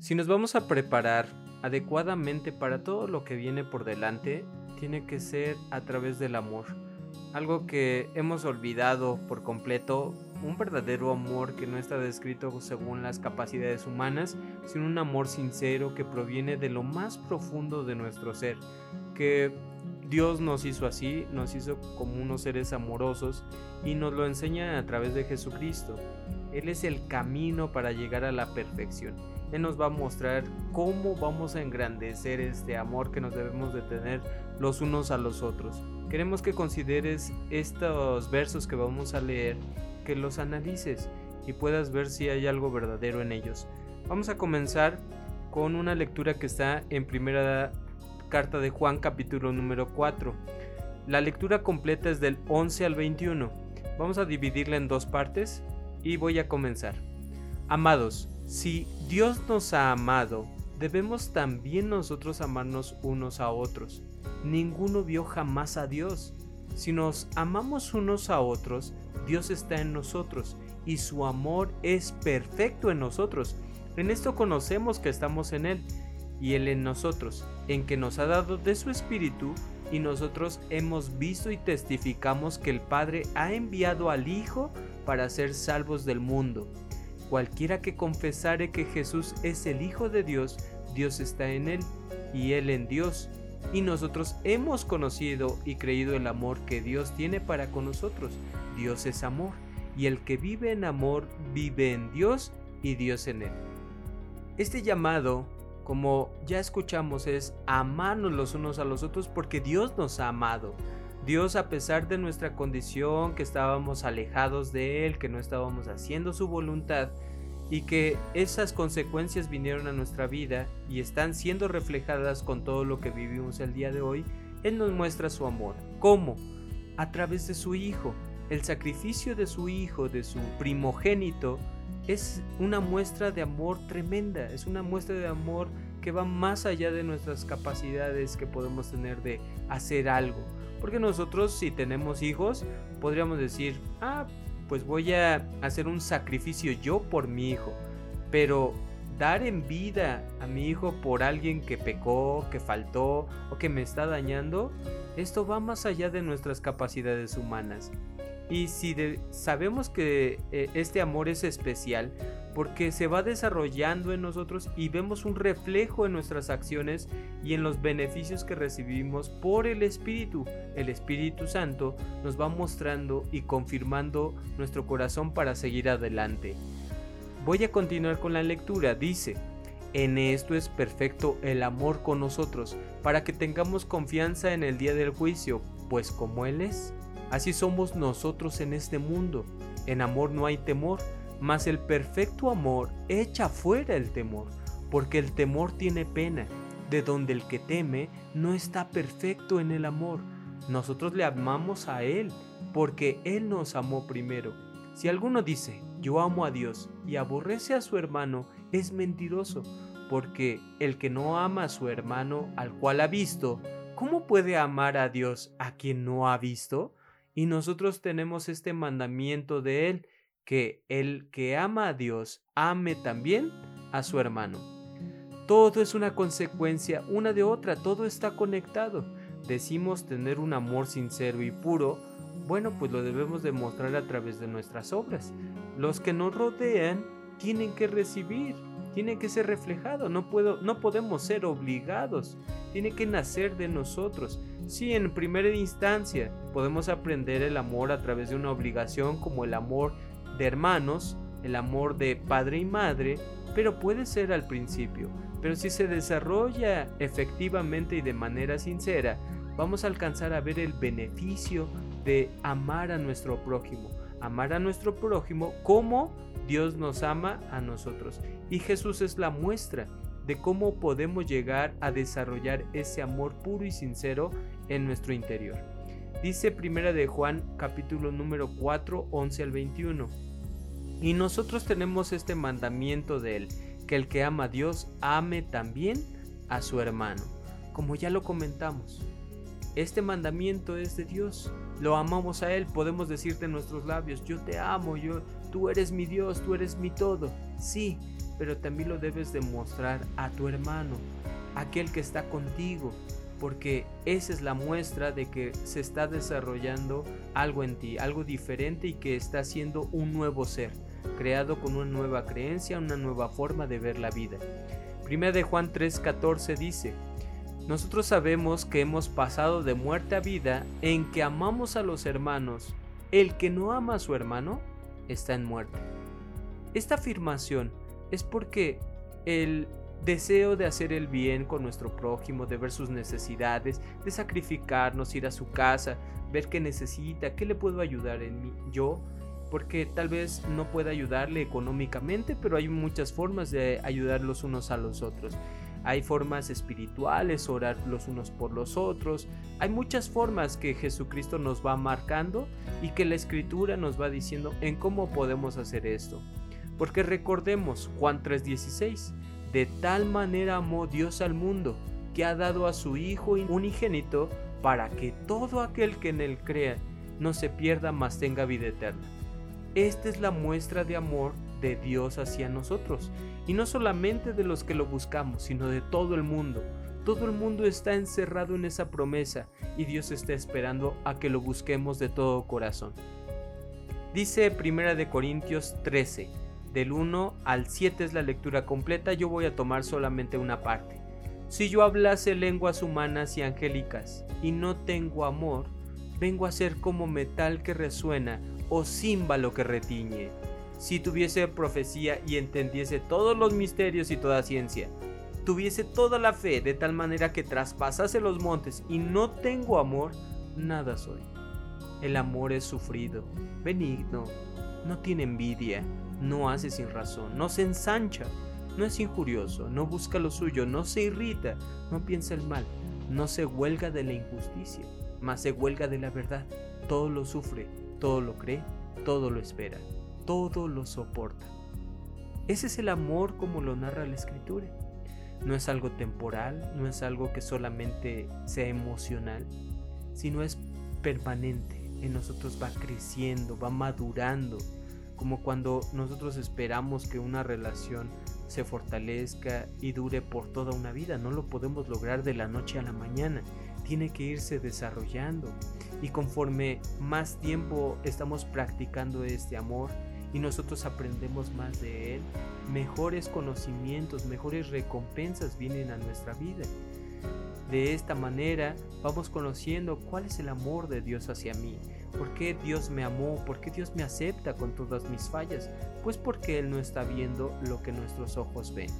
Si nos vamos a preparar adecuadamente para todo lo que viene por delante, tiene que ser a través del amor. Algo que hemos olvidado por completo, un verdadero amor que no está descrito según las capacidades humanas, sino un amor sincero que proviene de lo más profundo de nuestro ser, que Dios nos hizo así, nos hizo como unos seres amorosos y nos lo enseña a través de Jesucristo. Él es el camino para llegar a la perfección. Él nos va a mostrar cómo vamos a engrandecer este amor que nos debemos de tener los unos a los otros. Queremos que consideres estos versos que vamos a leer, que los analices y puedas ver si hay algo verdadero en ellos. Vamos a comenzar con una lectura que está en primera carta de Juan capítulo número 4. La lectura completa es del 11 al 21. Vamos a dividirla en dos partes y voy a comenzar. Amados, si Dios nos ha amado, debemos también nosotros amarnos unos a otros. Ninguno vio jamás a Dios. Si nos amamos unos a otros, Dios está en nosotros y su amor es perfecto en nosotros. En esto conocemos que estamos en Él y Él en nosotros, en que nos ha dado de su Espíritu y nosotros hemos visto y testificamos que el Padre ha enviado al Hijo para ser salvos del mundo. Cualquiera que confesare que Jesús es el Hijo de Dios, Dios está en él y él en Dios. Y nosotros hemos conocido y creído el amor que Dios tiene para con nosotros. Dios es amor, y el que vive en amor vive en Dios y Dios en él. Este llamado, como ya escuchamos, es amarnos los unos a los otros porque Dios nos ha amado. Dios, a pesar de nuestra condición, que estábamos alejados de Él, que no estábamos haciendo su voluntad, y que esas consecuencias vinieron a nuestra vida y están siendo reflejadas con todo lo que vivimos el día de hoy, Él nos muestra su amor. ¿Cómo? A través de su Hijo. El sacrificio de su Hijo, de su primogénito, es una muestra de amor tremenda, es una muestra de amor que va más allá de nuestras capacidades que podemos tener de hacer algo. Porque nosotros si tenemos hijos, podríamos decir, ah, pues voy a hacer un sacrificio yo por mi hijo. Pero dar en vida a mi hijo por alguien que pecó, que faltó o que me está dañando, esto va más allá de nuestras capacidades humanas. Y si sabemos que eh, este amor es especial, porque se va desarrollando en nosotros y vemos un reflejo en nuestras acciones y en los beneficios que recibimos por el Espíritu. El Espíritu Santo nos va mostrando y confirmando nuestro corazón para seguir adelante. Voy a continuar con la lectura. Dice, en esto es perfecto el amor con nosotros, para que tengamos confianza en el día del juicio, pues como Él es, así somos nosotros en este mundo. En amor no hay temor mas el perfecto amor echa fuera el temor, porque el temor tiene pena, de donde el que teme no está perfecto en el amor. Nosotros le amamos a Él, porque Él nos amó primero. Si alguno dice, yo amo a Dios, y aborrece a su hermano, es mentiroso, porque el que no ama a su hermano al cual ha visto, ¿cómo puede amar a Dios a quien no ha visto? Y nosotros tenemos este mandamiento de Él, que el que ama a Dios ame también a su hermano. Todo es una consecuencia una de otra, todo está conectado. Decimos tener un amor sincero y puro, bueno, pues lo debemos demostrar a través de nuestras obras. Los que nos rodean tienen que recibir, tiene que ser reflejado, no, no podemos ser obligados, tiene que nacer de nosotros. Sí, en primera instancia podemos aprender el amor a través de una obligación como el amor de hermanos, el amor de padre y madre, pero puede ser al principio. Pero si se desarrolla efectivamente y de manera sincera, vamos a alcanzar a ver el beneficio de amar a nuestro prójimo. Amar a nuestro prójimo como Dios nos ama a nosotros. Y Jesús es la muestra de cómo podemos llegar a desarrollar ese amor puro y sincero en nuestro interior. Dice primera de Juan capítulo número 4, 11 al 21. Y nosotros tenemos este mandamiento de él, que el que ama a Dios ame también a su hermano. Como ya lo comentamos, este mandamiento es de Dios. Lo amamos a Él, podemos decirte en nuestros labios, yo te amo, yo, tú eres mi Dios, tú eres mi todo. Sí, pero también lo debes demostrar a tu hermano, aquel que está contigo, porque esa es la muestra de que se está desarrollando algo en ti, algo diferente y que está siendo un nuevo ser, creado con una nueva creencia, una nueva forma de ver la vida. Primera de Juan 3:14 dice, nosotros sabemos que hemos pasado de muerte a vida en que amamos a los hermanos. El que no ama a su hermano está en muerte. Esta afirmación es porque el deseo de hacer el bien con nuestro prójimo, de ver sus necesidades, de sacrificarnos, ir a su casa, ver qué necesita, qué le puedo ayudar en mí, yo, porque tal vez no pueda ayudarle económicamente, pero hay muchas formas de ayudar los unos a los otros. Hay formas espirituales, orar los unos por los otros. Hay muchas formas que Jesucristo nos va marcando y que la escritura nos va diciendo en cómo podemos hacer esto. Porque recordemos Juan 3:16, de tal manera amó Dios al mundo que ha dado a su Hijo unigénito para que todo aquel que en él crea no se pierda, mas tenga vida eterna. Esta es la muestra de amor de Dios hacia nosotros, y no solamente de los que lo buscamos, sino de todo el mundo. Todo el mundo está encerrado en esa promesa y Dios está esperando a que lo busquemos de todo corazón. Dice Primera de Corintios 13, del 1 al 7 es la lectura completa, yo voy a tomar solamente una parte. Si yo hablase lenguas humanas y angélicas y no tengo amor, vengo a ser como metal que resuena o címbalo que retiñe. Si tuviese profecía y entendiese todos los misterios y toda ciencia, tuviese toda la fe de tal manera que traspasase los montes y no tengo amor, nada soy. El amor es sufrido, benigno, no tiene envidia, no hace sin razón, no se ensancha, no es injurioso, no busca lo suyo, no se irrita, no piensa el mal, no se huelga de la injusticia, mas se huelga de la verdad. Todo lo sufre, todo lo cree, todo lo espera, todo lo soporta. Ese es el amor como lo narra la escritura. No es algo temporal, no es algo que solamente sea emocional, sino es permanente. En nosotros va creciendo, va madurando, como cuando nosotros esperamos que una relación se fortalezca y dure por toda una vida. No lo podemos lograr de la noche a la mañana. Tiene que irse desarrollando. Y conforme más tiempo estamos practicando este amor y nosotros aprendemos más de él, mejores conocimientos, mejores recompensas vienen a nuestra vida. De esta manera vamos conociendo cuál es el amor de Dios hacia mí, por qué Dios me amó, por qué Dios me acepta con todas mis fallas, pues porque Él no está viendo lo que nuestros ojos ven.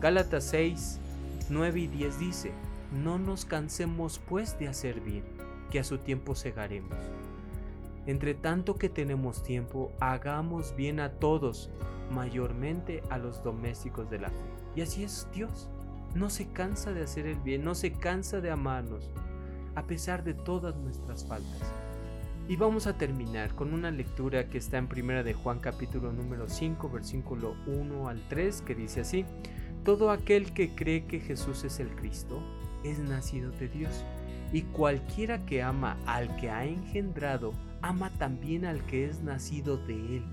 Gálatas 6, 9 y 10 dice, no nos cansemos pues de hacer bien, que a su tiempo segaremos. Entre tanto que tenemos tiempo, hagamos bien a todos, mayormente a los domésticos de la fe. Y así es Dios no se cansa de hacer el bien, no se cansa de amarnos, a pesar de todas nuestras faltas. Y vamos a terminar con una lectura que está en Primera de Juan capítulo número 5, versículo 1 al 3, que dice así: Todo aquel que cree que Jesús es el Cristo es nacido de Dios, y cualquiera que ama al que ha engendrado, ama también al que es nacido de él.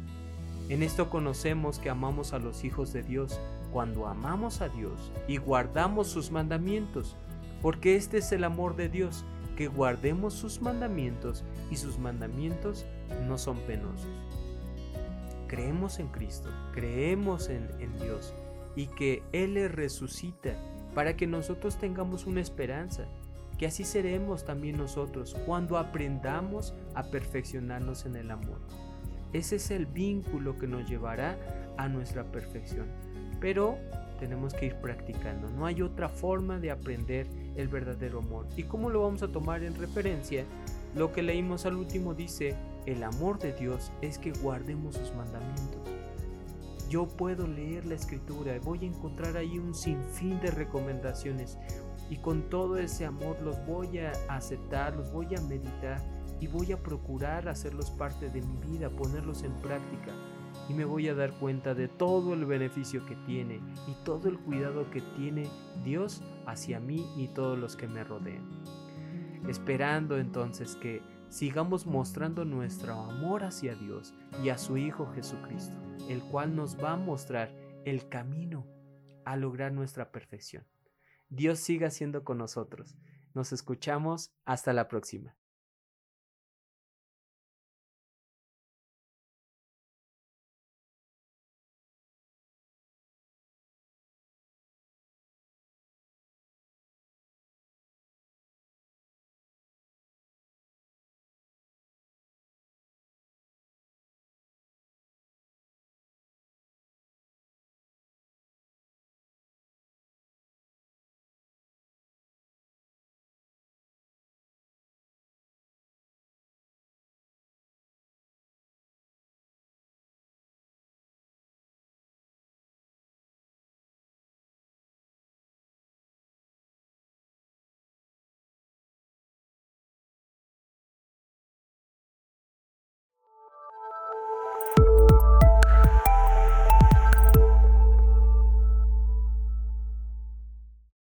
En esto conocemos que amamos a los hijos de Dios cuando amamos a Dios y guardamos sus mandamientos, porque este es el amor de Dios, que guardemos sus mandamientos y sus mandamientos no son penosos. Creemos en Cristo, creemos en, Dios y que Él le resucita para que nosotros tengamos una esperanza, que así seremos también nosotros cuando aprendamos a perfeccionarnos en el amor. Ese es el vínculo que nos llevará a nuestra perfección pero tenemos que ir practicando. No hay otra forma de aprender el verdadero amor. ¿Y cómo lo vamos a tomar en referencia? Lo que leímos al último dice, el amor de Dios es que guardemos sus mandamientos. Yo puedo leer la escritura, voy a encontrar ahí un sinfín de recomendaciones y con todo ese amor los voy a aceptar, los voy a meditar y voy a procurar hacerlos parte de mi vida, ponerlos en práctica y me voy a dar cuenta de todo el beneficio que tiene y todo el cuidado que tiene Dios hacia mí y todos los que me rodean. Esperando entonces que sigamos mostrando nuestro amor hacia Dios y a su Hijo Jesucristo, el cual nos va a mostrar el camino a lograr nuestra perfección. Dios siga siendo con nosotros. Nos escuchamos. Hasta la próxima.